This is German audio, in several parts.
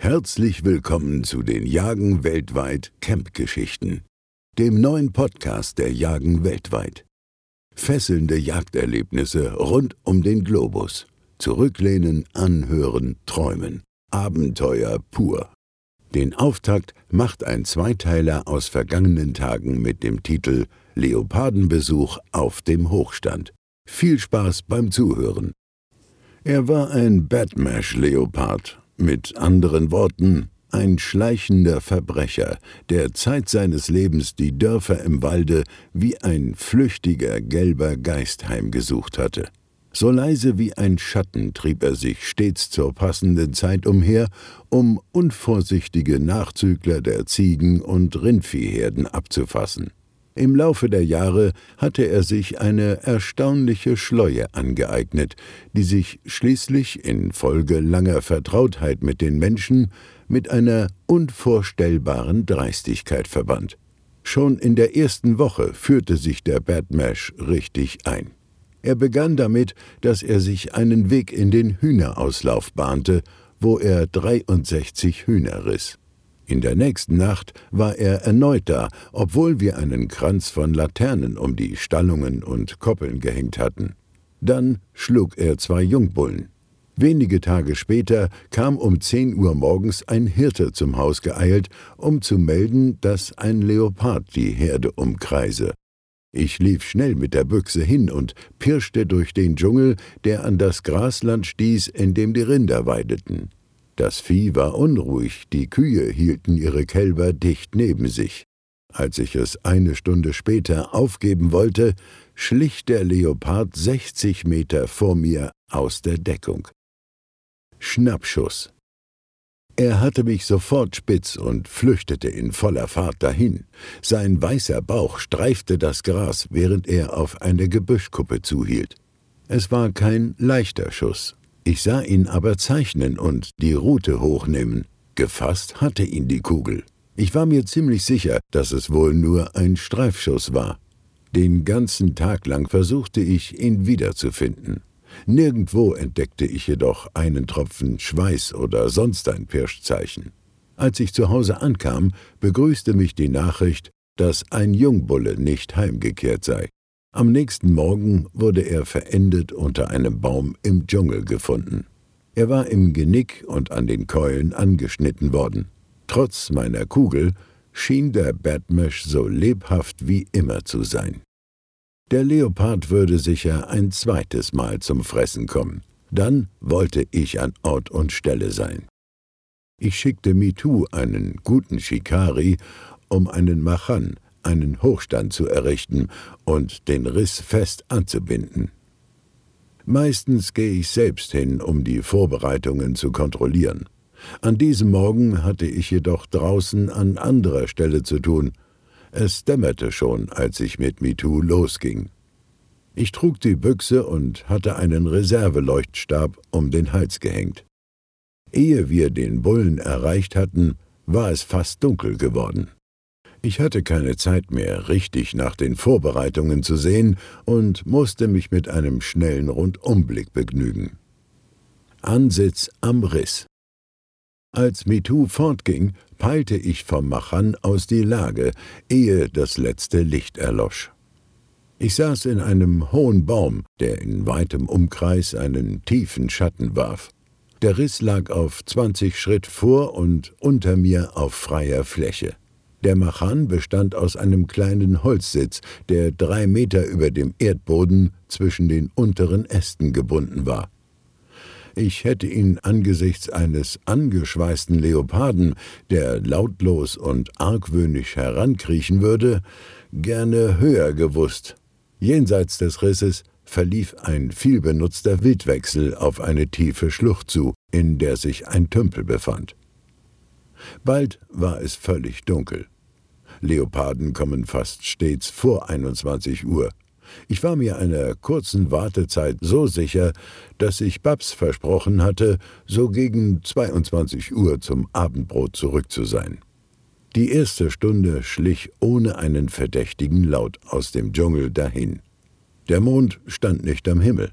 Herzlich willkommen zu den Jagen weltweit Camp-Geschichten, dem neuen Podcast der Jagen weltweit. Fesselnde Jagderlebnisse rund um den Globus. Zurücklehnen, anhören, träumen. Abenteuer pur. Den Auftakt macht ein Zweiteiler aus vergangenen Tagen mit dem Titel Leopardenbesuch auf dem Hochstand. Viel Spaß beim Zuhören. Er war ein Badmash-Leopard mit anderen Worten, ein schleichender Verbrecher, der Zeit seines Lebens die Dörfer im Walde wie ein flüchtiger gelber Geist heimgesucht hatte. So leise wie ein Schatten trieb er sich stets zur passenden Zeit umher, um unvorsichtige Nachzügler der Ziegen und Rindviehherden abzufassen. Im Laufe der Jahre hatte er sich eine erstaunliche Schleue angeeignet, die sich schließlich infolge langer Vertrautheit mit den Menschen mit einer unvorstellbaren Dreistigkeit verband. Schon in der ersten Woche führte sich der Badmash richtig ein. Er begann damit, dass er sich einen Weg in den Hühnerauslauf bahnte, wo er 63 Hühner riss. In der nächsten Nacht war er erneut da, obwohl wir einen Kranz von Laternen um die Stallungen und Koppeln gehängt hatten. Dann schlug er zwei Jungbullen. Wenige Tage später kam um zehn Uhr morgens ein Hirte zum Haus geeilt, um zu melden, dass ein Leopard die Herde umkreise. Ich lief schnell mit der Büchse hin und pirschte durch den Dschungel, der an das Grasland stieß, in dem die Rinder weideten. Das Vieh war unruhig, die Kühe hielten ihre Kälber dicht neben sich. Als ich es eine Stunde später aufgeben wollte, schlich der Leopard 60 Meter vor mir aus der Deckung. Schnappschuss. Er hatte mich sofort spitz und flüchtete in voller Fahrt dahin. Sein weißer Bauch streifte das Gras, während er auf eine Gebüschkuppe zuhielt. Es war kein leichter Schuss, ich sah ihn aber zeichnen und die Rute hochnehmen. Gefasst hatte ihn die Kugel. Ich war mir ziemlich sicher, dass es wohl nur ein Streifschuss war. Den ganzen Tag lang versuchte ich, ihn wiederzufinden. Nirgendwo entdeckte ich jedoch einen Tropfen Schweiß oder sonst ein Pirschzeichen. Als ich zu Hause ankam, begrüßte mich die Nachricht, dass ein Jungbulle nicht heimgekehrt sei. Am nächsten Morgen wurde er verendet unter einem Baum im Dschungel gefunden. Er war im Genick und an den Keulen angeschnitten worden. Trotz meiner Kugel schien der Badmesh so lebhaft wie immer zu sein. Der Leopard würde sicher ein zweites Mal zum Fressen kommen. Dann wollte ich an Ort und Stelle sein. Ich schickte Mitu, einen guten Shikari, um einen Machan, einen Hochstand zu errichten und den Riss fest anzubinden. Meistens gehe ich selbst hin, um die Vorbereitungen zu kontrollieren. An diesem Morgen hatte ich jedoch draußen an anderer Stelle zu tun. Es dämmerte schon, als ich mit MeToo losging. Ich trug die Büchse und hatte einen Reserveleuchtstab um den Hals gehängt. Ehe wir den Bullen erreicht hatten, war es fast dunkel geworden. Ich hatte keine Zeit mehr, richtig nach den Vorbereitungen zu sehen und musste mich mit einem schnellen Rundumblick begnügen. Ansitz am Riss. Als MeToo fortging, peilte ich vom Machan aus die Lage, ehe das letzte Licht erlosch. Ich saß in einem hohen Baum, der in weitem Umkreis einen tiefen Schatten warf. Der Riss lag auf zwanzig Schritt vor und unter mir auf freier Fläche. Der Machan bestand aus einem kleinen Holzsitz, der drei Meter über dem Erdboden zwischen den unteren Ästen gebunden war. Ich hätte ihn angesichts eines angeschweißten Leoparden, der lautlos und argwöhnisch herankriechen würde, gerne höher gewusst. Jenseits des Risses verlief ein vielbenutzter Wildwechsel auf eine tiefe Schlucht zu, in der sich ein Tümpel befand. Bald war es völlig dunkel. Leoparden kommen fast stets vor 21 Uhr. Ich war mir einer kurzen Wartezeit so sicher, dass ich Babs versprochen hatte, so gegen 22 Uhr zum Abendbrot zurück zu sein. Die erste Stunde schlich ohne einen verdächtigen Laut aus dem Dschungel dahin. Der Mond stand nicht am Himmel.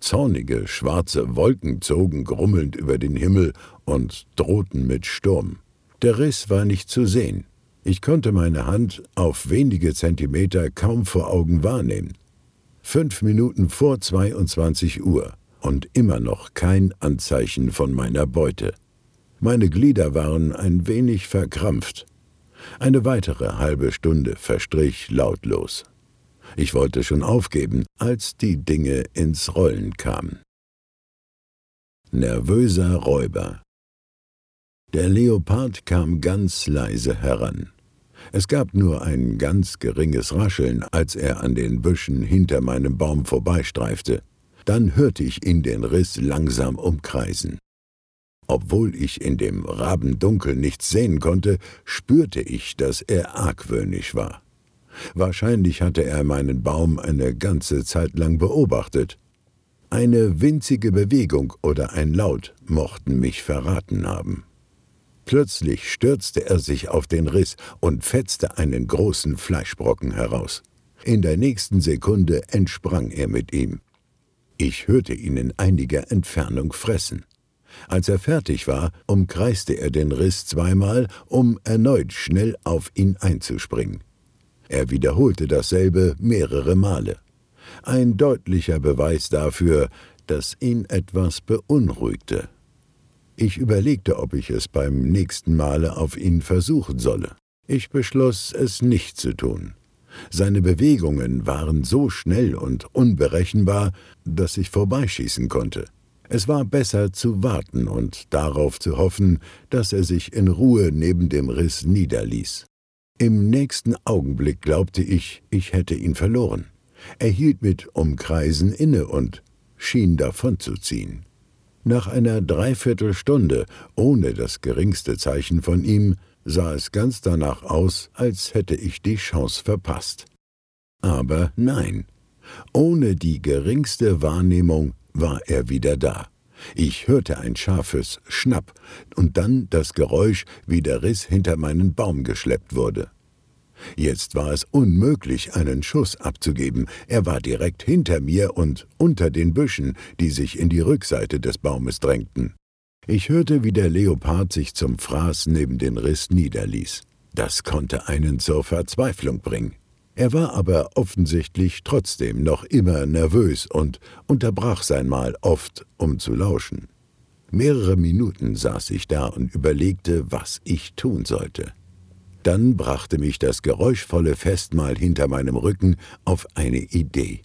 Zornige, schwarze Wolken zogen grummelnd über den Himmel und drohten mit Sturm. Der Riss war nicht zu sehen. Ich konnte meine Hand auf wenige Zentimeter kaum vor Augen wahrnehmen. Fünf Minuten vor 22 Uhr und immer noch kein Anzeichen von meiner Beute. Meine Glieder waren ein wenig verkrampft. Eine weitere halbe Stunde verstrich lautlos. Ich wollte schon aufgeben, als die Dinge ins Rollen kamen. Nervöser Räuber. Der Leopard kam ganz leise heran. Es gab nur ein ganz geringes Rascheln, als er an den Büschen hinter meinem Baum vorbeistreifte. Dann hörte ich ihn den Riss langsam umkreisen. Obwohl ich in dem Rabendunkel nichts sehen konnte, spürte ich, dass er argwöhnisch war. Wahrscheinlich hatte er meinen Baum eine ganze Zeit lang beobachtet. Eine winzige Bewegung oder ein Laut mochten mich verraten haben. Plötzlich stürzte er sich auf den Riss und fetzte einen großen Fleischbrocken heraus. In der nächsten Sekunde entsprang er mit ihm. Ich hörte ihn in einiger Entfernung fressen. Als er fertig war, umkreiste er den Riss zweimal, um erneut schnell auf ihn einzuspringen. Er wiederholte dasselbe mehrere Male. Ein deutlicher Beweis dafür, dass ihn etwas beunruhigte. Ich überlegte, ob ich es beim nächsten Male auf ihn versuchen solle. Ich beschloss, es nicht zu tun. Seine Bewegungen waren so schnell und unberechenbar, dass ich vorbeischießen konnte. Es war besser zu warten und darauf zu hoffen, dass er sich in Ruhe neben dem Riss niederließ. Im nächsten Augenblick glaubte ich, ich hätte ihn verloren. Er hielt mit Umkreisen inne und schien davonzuziehen. Nach einer Dreiviertelstunde, ohne das geringste Zeichen von ihm, sah es ganz danach aus, als hätte ich die Chance verpasst. Aber nein, ohne die geringste Wahrnehmung war er wieder da. Ich hörte ein scharfes Schnapp und dann das Geräusch, wie der Riss hinter meinen Baum geschleppt wurde. Jetzt war es unmöglich, einen Schuss abzugeben. Er war direkt hinter mir und unter den Büschen, die sich in die Rückseite des Baumes drängten. Ich hörte, wie der Leopard sich zum Fraß neben den Riss niederließ. Das konnte einen zur Verzweiflung bringen. Er war aber offensichtlich trotzdem noch immer nervös und unterbrach sein Mahl oft, um zu lauschen. Mehrere Minuten saß ich da und überlegte, was ich tun sollte. Dann brachte mich das geräuschvolle Festmahl hinter meinem Rücken auf eine Idee.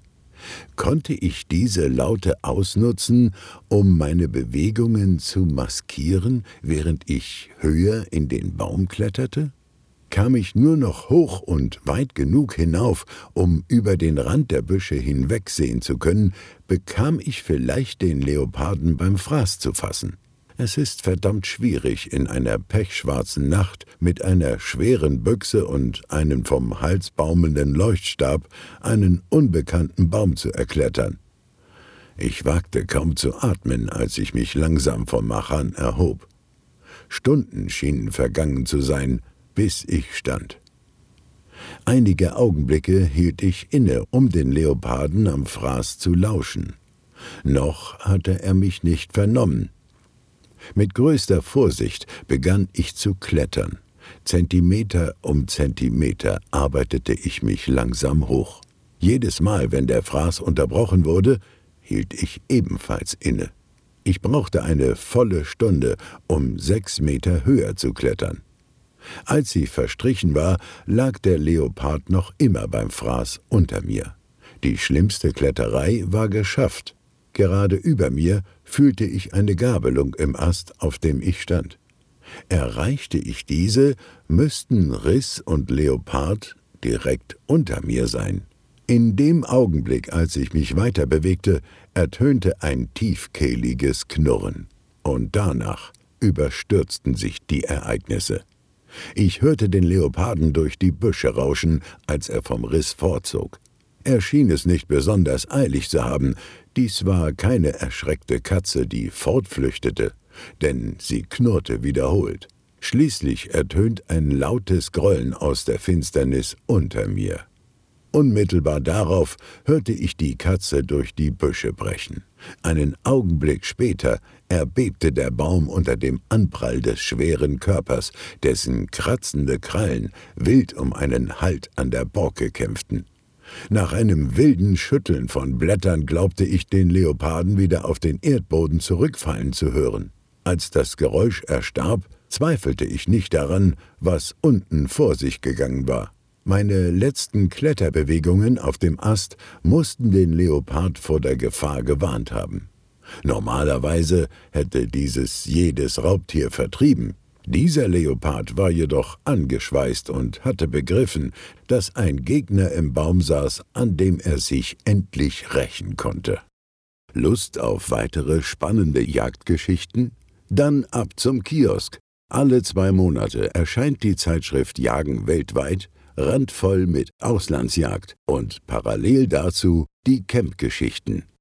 Konnte ich diese Laute ausnutzen, um meine Bewegungen zu maskieren, während ich höher in den Baum kletterte? kam ich nur noch hoch und weit genug hinauf, um über den Rand der Büsche hinwegsehen zu können, bekam ich vielleicht den Leoparden beim Fraß zu fassen. Es ist verdammt schwierig, in einer pechschwarzen Nacht mit einer schweren Büchse und einem vom Hals baumelnden Leuchtstab einen unbekannten Baum zu erklettern. Ich wagte kaum zu atmen, als ich mich langsam vom Machan erhob. Stunden schienen vergangen zu sein, bis ich stand. Einige Augenblicke hielt ich inne, um den Leoparden am Fraß zu lauschen. Noch hatte er mich nicht vernommen. Mit größter Vorsicht begann ich zu klettern. Zentimeter um Zentimeter arbeitete ich mich langsam hoch. Jedes Mal, wenn der Fraß unterbrochen wurde, hielt ich ebenfalls inne. Ich brauchte eine volle Stunde, um sechs Meter höher zu klettern. Als sie verstrichen war, lag der Leopard noch immer beim Fraß unter mir. Die schlimmste Kletterei war geschafft. Gerade über mir fühlte ich eine Gabelung im Ast, auf dem ich stand. Erreichte ich diese, müssten Riss und Leopard direkt unter mir sein. In dem Augenblick, als ich mich weiter bewegte, ertönte ein tiefkehliges Knurren. Und danach überstürzten sich die Ereignisse. Ich hörte den Leoparden durch die Büsche rauschen, als er vom Riss vorzog. Er schien es nicht besonders eilig zu haben, dies war keine erschreckte Katze, die fortflüchtete, denn sie knurrte wiederholt. Schließlich ertönt ein lautes Grollen aus der Finsternis unter mir. Unmittelbar darauf hörte ich die Katze durch die Büsche brechen. Einen Augenblick später erbebte der Baum unter dem Anprall des schweren Körpers, dessen kratzende Krallen wild um einen Halt an der Borke kämpften. Nach einem wilden Schütteln von Blättern glaubte ich den Leoparden wieder auf den Erdboden zurückfallen zu hören. Als das Geräusch erstarb, zweifelte ich nicht daran, was unten vor sich gegangen war. Meine letzten Kletterbewegungen auf dem Ast mussten den Leopard vor der Gefahr gewarnt haben. Normalerweise hätte dieses jedes Raubtier vertrieben. Dieser Leopard war jedoch angeschweißt und hatte begriffen, dass ein Gegner im Baum saß, an dem er sich endlich rächen konnte. Lust auf weitere spannende Jagdgeschichten? Dann ab zum Kiosk. Alle zwei Monate erscheint die Zeitschrift Jagen weltweit, randvoll mit Auslandsjagd und parallel dazu die Campgeschichten.